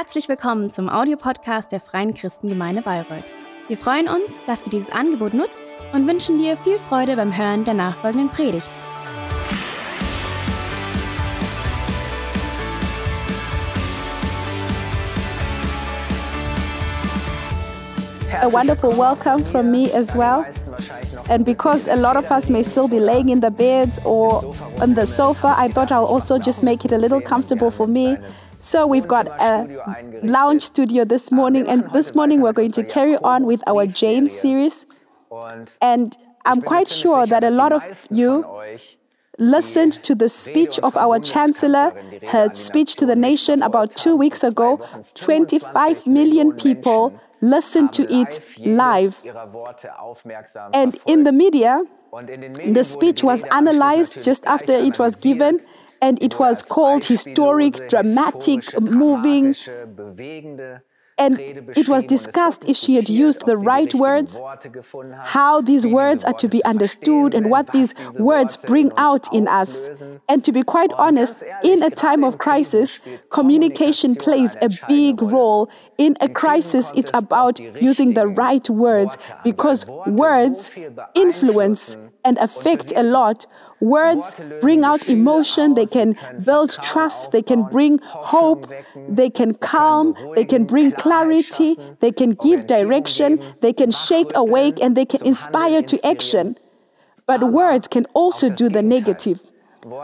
Herzlich willkommen zum Audiopodcast der Freien Christengemeinde Bayreuth. Wir freuen uns, dass du dieses Angebot nutzt und wünschen dir viel Freude beim Hören der nachfolgenden Predigt. A wonderful welcome from me as well. And because a lot of us may still be laying in the beds or on the sofa, I thought I'll also just make it a little comfortable for me. So we've got a lounge studio this morning, and this morning we're going to carry on with our James series. And I'm quite sure that a lot of you listened to the speech of our chancellor, her speech to the nation about two weeks ago. 25 million people listened to it live. And in the media, the speech was analyzed just after it was given and it was called historic, dramatic, moving. And it was discussed if she had used the right words, how these words are to be understood, and what these words bring out in us. And to be quite honest, in a time of crisis, communication plays a big role. In a crisis, it's about using the right words because words influence and affect a lot. Words bring out emotion, they can build trust, they can bring hope, they can calm, they can bring clarity, they can give direction, they can shake awake, and they can inspire to action. But words can also do the negative.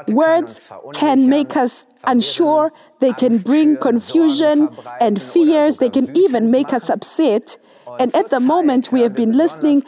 Words can make us unsure, they can bring confusion and fears, they can even make us upset. And at the moment, we have been listening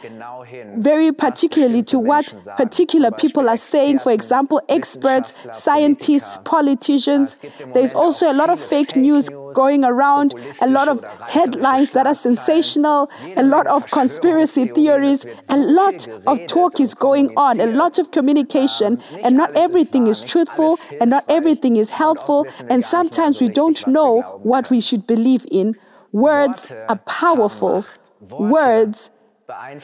very particularly to what particular people are saying. For example, experts, scientists, politicians. There's also a lot of fake news going around, a lot of headlines that are sensational, a lot of conspiracy theories, a lot of talk is going on, a lot of communication, and not everything is truthful and not everything is helpful. And sometimes we don't know what we should believe in. Words are powerful. Words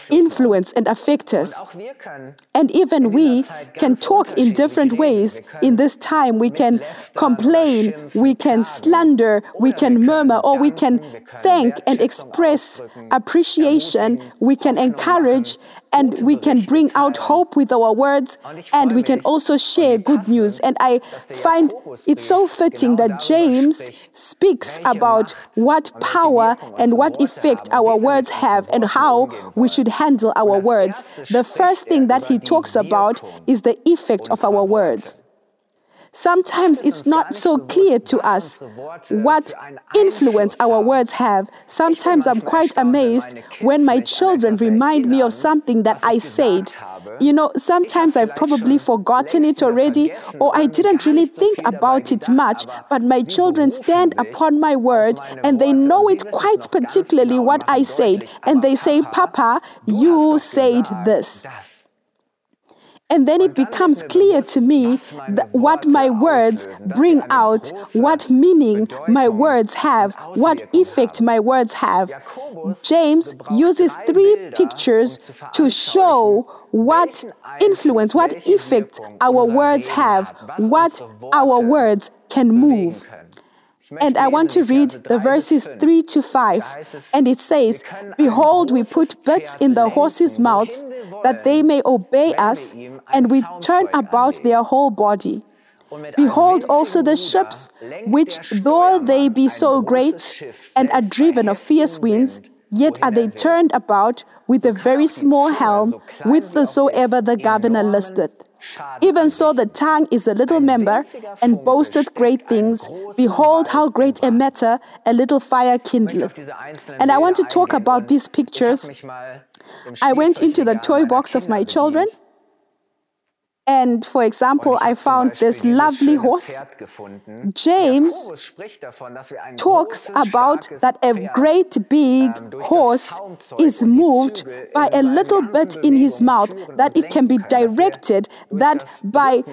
influence and affect us. And even we can talk in different ways in this time. We can complain, we can slander, we can murmur, or we can thank and express appreciation, we can encourage, and we can bring out hope with our words, and we can also share good news. And I find it so fitting that James speaks about what power and what effect our words have and how we should handle our words. The first thing that he talks about is the effect of our words. Sometimes it's not so clear to us what influence our words have. Sometimes I'm quite amazed when my children remind me of something that I said. You know, sometimes I've probably forgotten it already, or I didn't really think about it much, but my children stand upon my word and they know it quite particularly what I said. And they say, Papa, you said this. And then it becomes clear to me what my words bring out, what meaning my words have, what effect my words have. James uses three pictures to show what influence, what effect our words have, what our words can move. And I want to read the verses 3 to 5. And it says, Behold, we put bits in the horses' mouths, that they may obey us, and we turn about their whole body. Behold also the ships, which though they be so great, and are driven of fierce winds, yet are they turned about with a very small helm, whithersoever the governor listeth. Even so, the tongue is a little member and boasteth great things. Behold, how great a matter a little fire kindleth. And I want to talk about these pictures. I went into the toy box of my children and for example, I found this lovely horse. James talks about that a great big horse is moved by a little bit in his mouth, that it can be directed, that by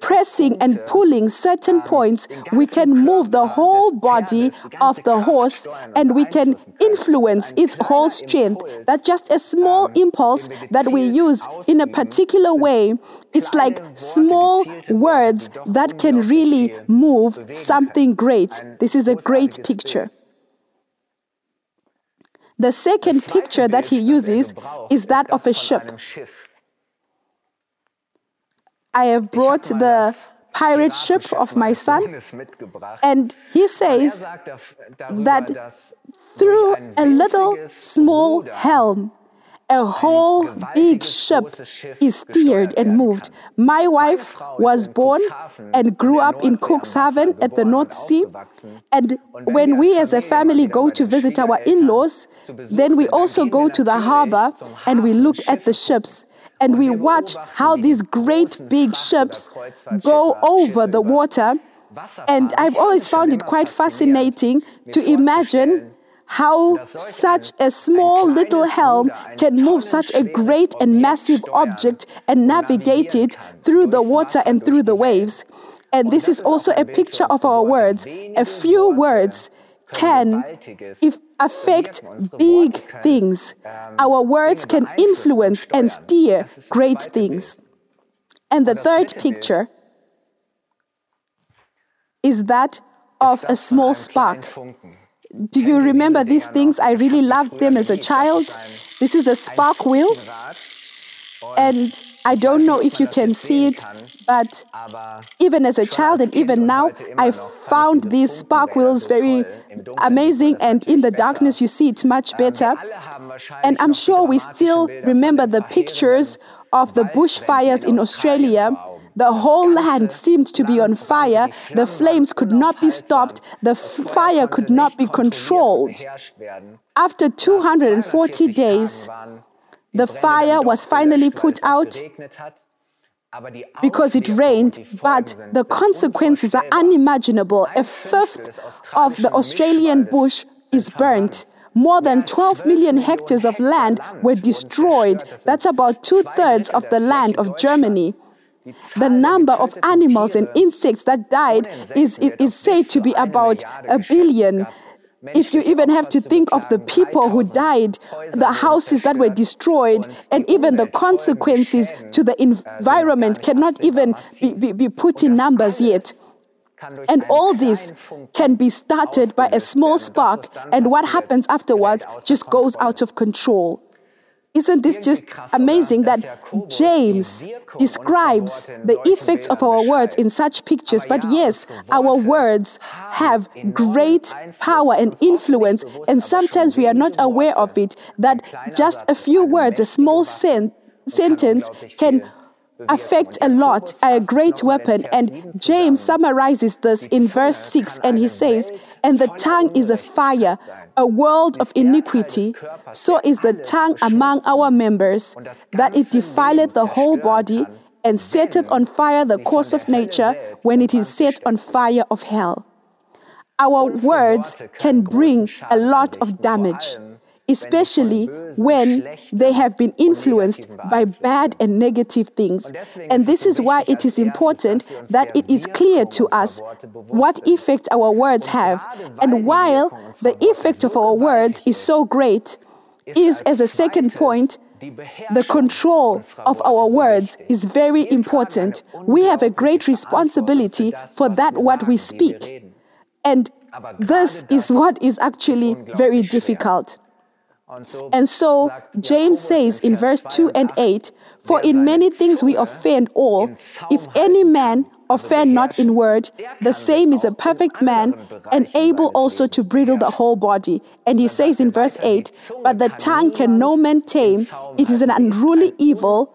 pressing and pulling certain points, we can move the whole body of the horse and we can influence its whole strength. That just a small impulse that we use in a particular way say it's like small words that can really move something great. This is a great picture. The second picture that he uses is that of a ship. I have brought the pirate ship of my son, and he says that through a little small helm, a whole big ship is steered and moved. My wife was born and grew up in Cuxhaven at the North Sea. And when we as a family go to visit our in laws, then we also go to the harbor and we look at the ships and we watch how these great big ships go over the water. And I've always found it quite fascinating to imagine how such a small little helm can move such a great and massive object and navigate it through the water and through the waves. And this is also a picture of our words. A few words can if affect big things. Our words can influence and steer great things. And the third picture is that of a small spark. Do you remember these things? I really loved them as a child. This is a spark wheel. And I don't know if you can see it, but even as a child and even now, I found these spark wheels very amazing. And in the darkness, you see it much better. And I'm sure we still remember the pictures of the bushfires in Australia the whole land seemed to be on fire. The flames could not be stopped. The fire could not be controlled. After 240 days, the fire was finally put out because it rained, but the consequences are unimaginable. A fifth of the Australian bush is burnt. More than 12 million hectares of land were destroyed. That's about two thirds of the land of Germany. The number of animals and insects that died is, is said to be about a billion. If you even have to think of the people who died, the houses that were destroyed, and even the consequences to the environment cannot even be, be, be put in numbers yet. And all this can be started by a small spark, and what happens afterwards just goes out of control. Isn't this just amazing that James describes the effects of our words in such pictures? But yes, our words have great power and influence, and sometimes we are not aware of it. That just a few words, a small sen- sentence, can affect a lot, a great weapon. And James summarizes this in verse 6, and he says, And the tongue is a fire, a world of iniquity, so is the tongue among our members, that it defileth the whole body, and setteth on fire the course of nature, when it is set on fire of hell. Our words can bring a lot of damage especially when they have been influenced by bad and negative things. And this is why it is important that it is clear to us what effect our words have. And while the effect of our words is so great, is as a second point, the control of our words is very important. We have a great responsibility for that what we speak. And this is what is actually very difficult. And so James says in verse 2 and 8 For in many things we offend all. If any man offend not in word, the same is a perfect man and able also to bridle the whole body. And he says in verse 8 But the tongue can no man tame, it is an unruly evil,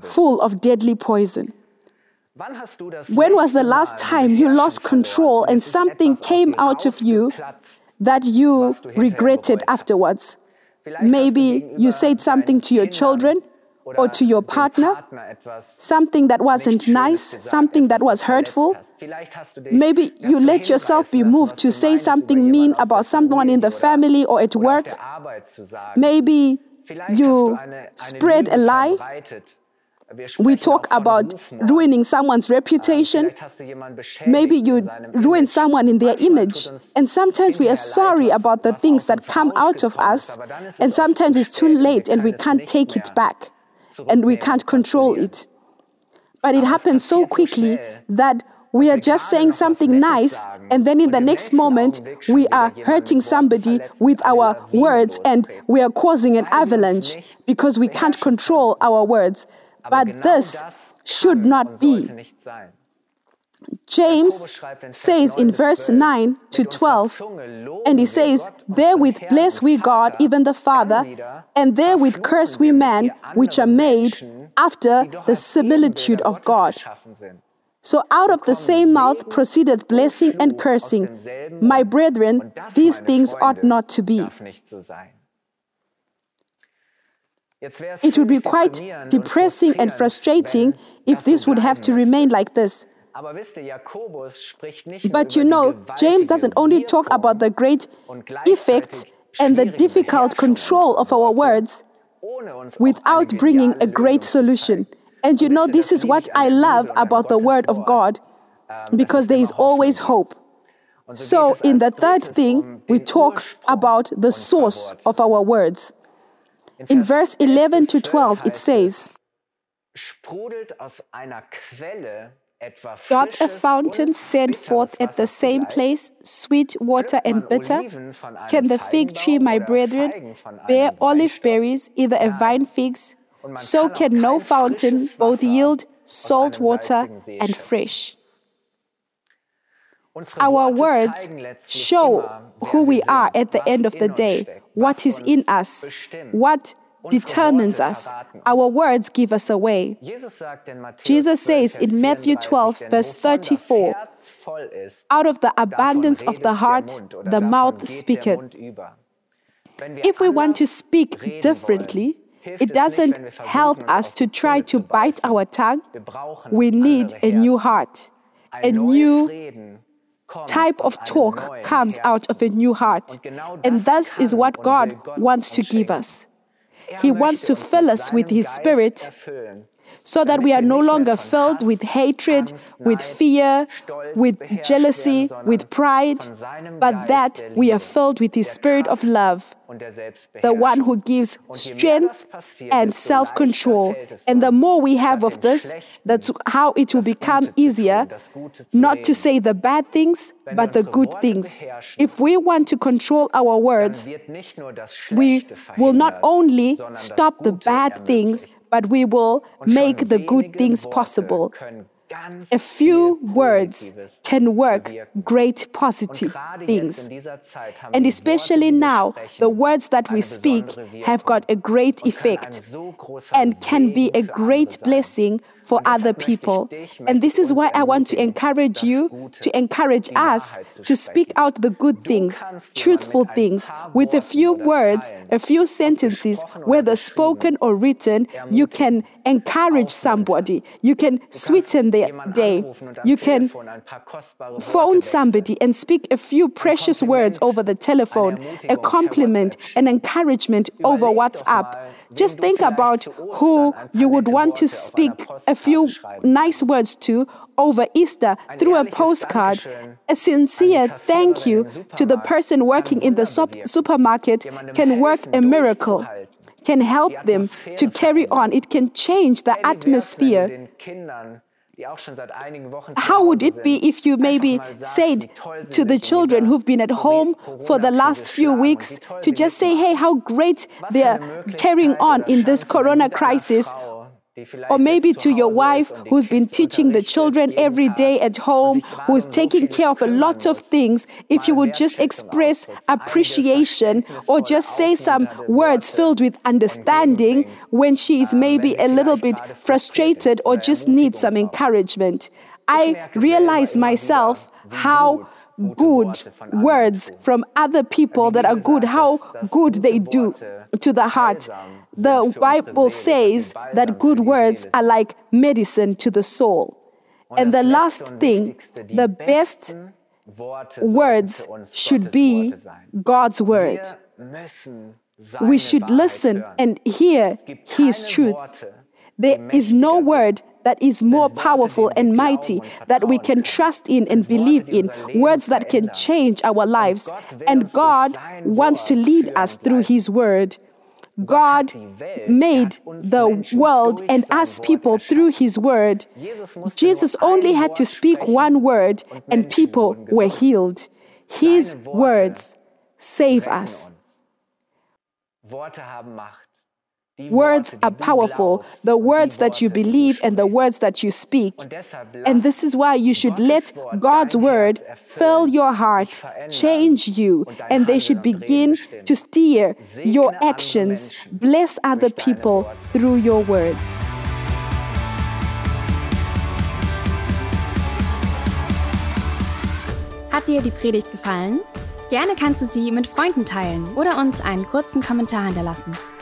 full of deadly poison. When was the last time you lost control and something came out of you that you regretted afterwards. Maybe you said something to your children or to your partner, something that wasn't nice, something that was hurtful. Maybe you let yourself be moved to say something mean about someone in the family or at work. Maybe you spread a lie we talk about ruining someone's reputation. Maybe you ruin someone in their image. And sometimes we are sorry about the things that come out of us. And sometimes it's too late and we can't take it back. and we can't control it. But it happens so quickly that we are just saying something nice, and then in the next moment, we are hurting somebody with our words and we are causing an avalanche because we can't control our words. But this should not be. James says in verse 9 to 12, and he says, Therewith bless we God, even the Father, and therewith curse we men, which are made after the similitude of God. So out of the same mouth proceedeth blessing and cursing. My brethren, these things ought not to be. It would be quite depressing and frustrating if this would have to remain like this. But you know, James doesn't only talk about the great effect and the difficult control of our words without bringing a great solution. And you know, this is what I love about the Word of God, because there is always hope. So, in the third thing, we talk about the source of our words. In verse 11 to 12, it says, Doth a fountain send forth at the same place sweet water and bitter? Can the fig tree, my brethren, bear olive berries, either a vine figs? So can no fountain both yield salt water and fresh. Our words show who we are at the end of the day, what is in us, what determines us. Our words give us away. Jesus says in Matthew 12, verse 34, Out of the abundance of the heart, the mouth speaketh. If we want to speak differently, it doesn't help us to try to bite our tongue. We need a new heart. A new type of talk comes out of a new heart. And thus is what God wants to give us. He wants to fill us with His Spirit so that we are no longer filled with hatred, with fear, with jealousy, with pride, but that we are filled with His Spirit of love, the one who gives strength and self control. And the more we have of this, that's how it will become easier not to say the bad things, but the good things. If we want to control our words, we will not only stop the bad things, but we will make the good things possible. A few words can work great positive things. And especially now, the words that we speak have got a great effect and can be a great blessing for other people. And this is why I want to encourage you, to encourage us to speak out the good things, truthful things, with a few words, a few sentences, whether spoken or written, you can encourage somebody. You can sweeten their day. You can phone somebody and speak a few precious words over the telephone, a compliment, an encouragement over WhatsApp. Just think about who you would want to speak a few nice words to over Easter through a postcard. A sincere thank you to the person working in the supermarket can work a miracle can help them to carry on. It can change the atmosphere. How would it be if you maybe said to the children who've been at home for the last few weeks to just say, hey, how great they're carrying on in this corona crisis? Or maybe to your wife who's been teaching the children every day at home, who's taking care of a lot of things, if you would just express appreciation or just say some words filled with understanding when she is maybe a little bit frustrated or just needs some encouragement. I realize myself how good words from other people that are good, how good they do to the heart. The Bible says that good words are like medicine to the soul. And the last thing, the best words should be God's word. We should listen and hear His truth. There is no word that is more powerful and mighty that we can trust in and believe in, words that can change our lives. And God wants to lead us through His word. God made the world and us people through his word. Jesus only had to speak one word and people were healed. His words save us. Words are powerful, the words that you believe and the words that you speak. And this is why you should let God's word fill your heart, change you, and they should begin to steer your actions. Bless other people through your words. Hat dir die Predigt gefallen? Gerne kannst du sie mit Freunden teilen oder uns einen kurzen Kommentar hinterlassen.